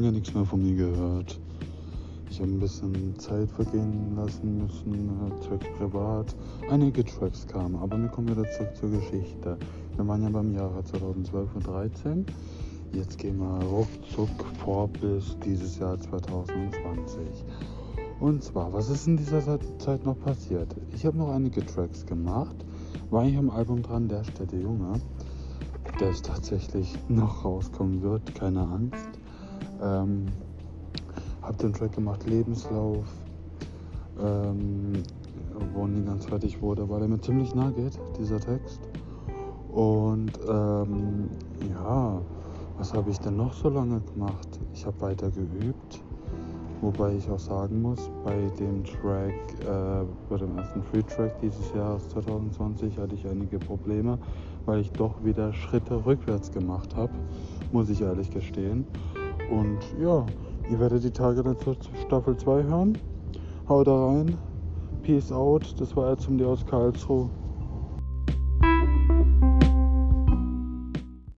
nichts mehr von mir gehört. Ich habe ein bisschen Zeit vergehen lassen müssen, Tracks privat. Einige Tracks kamen, aber wir kommen wieder zurück zur Geschichte. Wir waren ja beim Jahre 2012 und 2013. Jetzt gehen wir ruckzuck vor bis dieses Jahr 2020. Und zwar, was ist in dieser Zeit noch passiert? Ich habe noch einige Tracks gemacht. War ich am Album dran, Der Städte Junge, der es tatsächlich noch rauskommen wird, keine Angst. Ähm, hab den Track gemacht, Lebenslauf, ähm, wo nie ganz fertig wurde, weil er mir ziemlich nah geht, dieser Text. Und ähm, ja, was habe ich denn noch so lange gemacht? Ich habe weiter geübt, wobei ich auch sagen muss, bei dem Track, äh, bei dem ersten Free Track dieses Jahres 2020 hatte ich einige Probleme, weil ich doch wieder Schritte rückwärts gemacht habe, muss ich ehrlich gestehen. Und ja, Ihr werdet die Tage dann zur Staffel 2 hören. Haut da rein. Peace out. Das war jetzt um die aus Karlsruhe.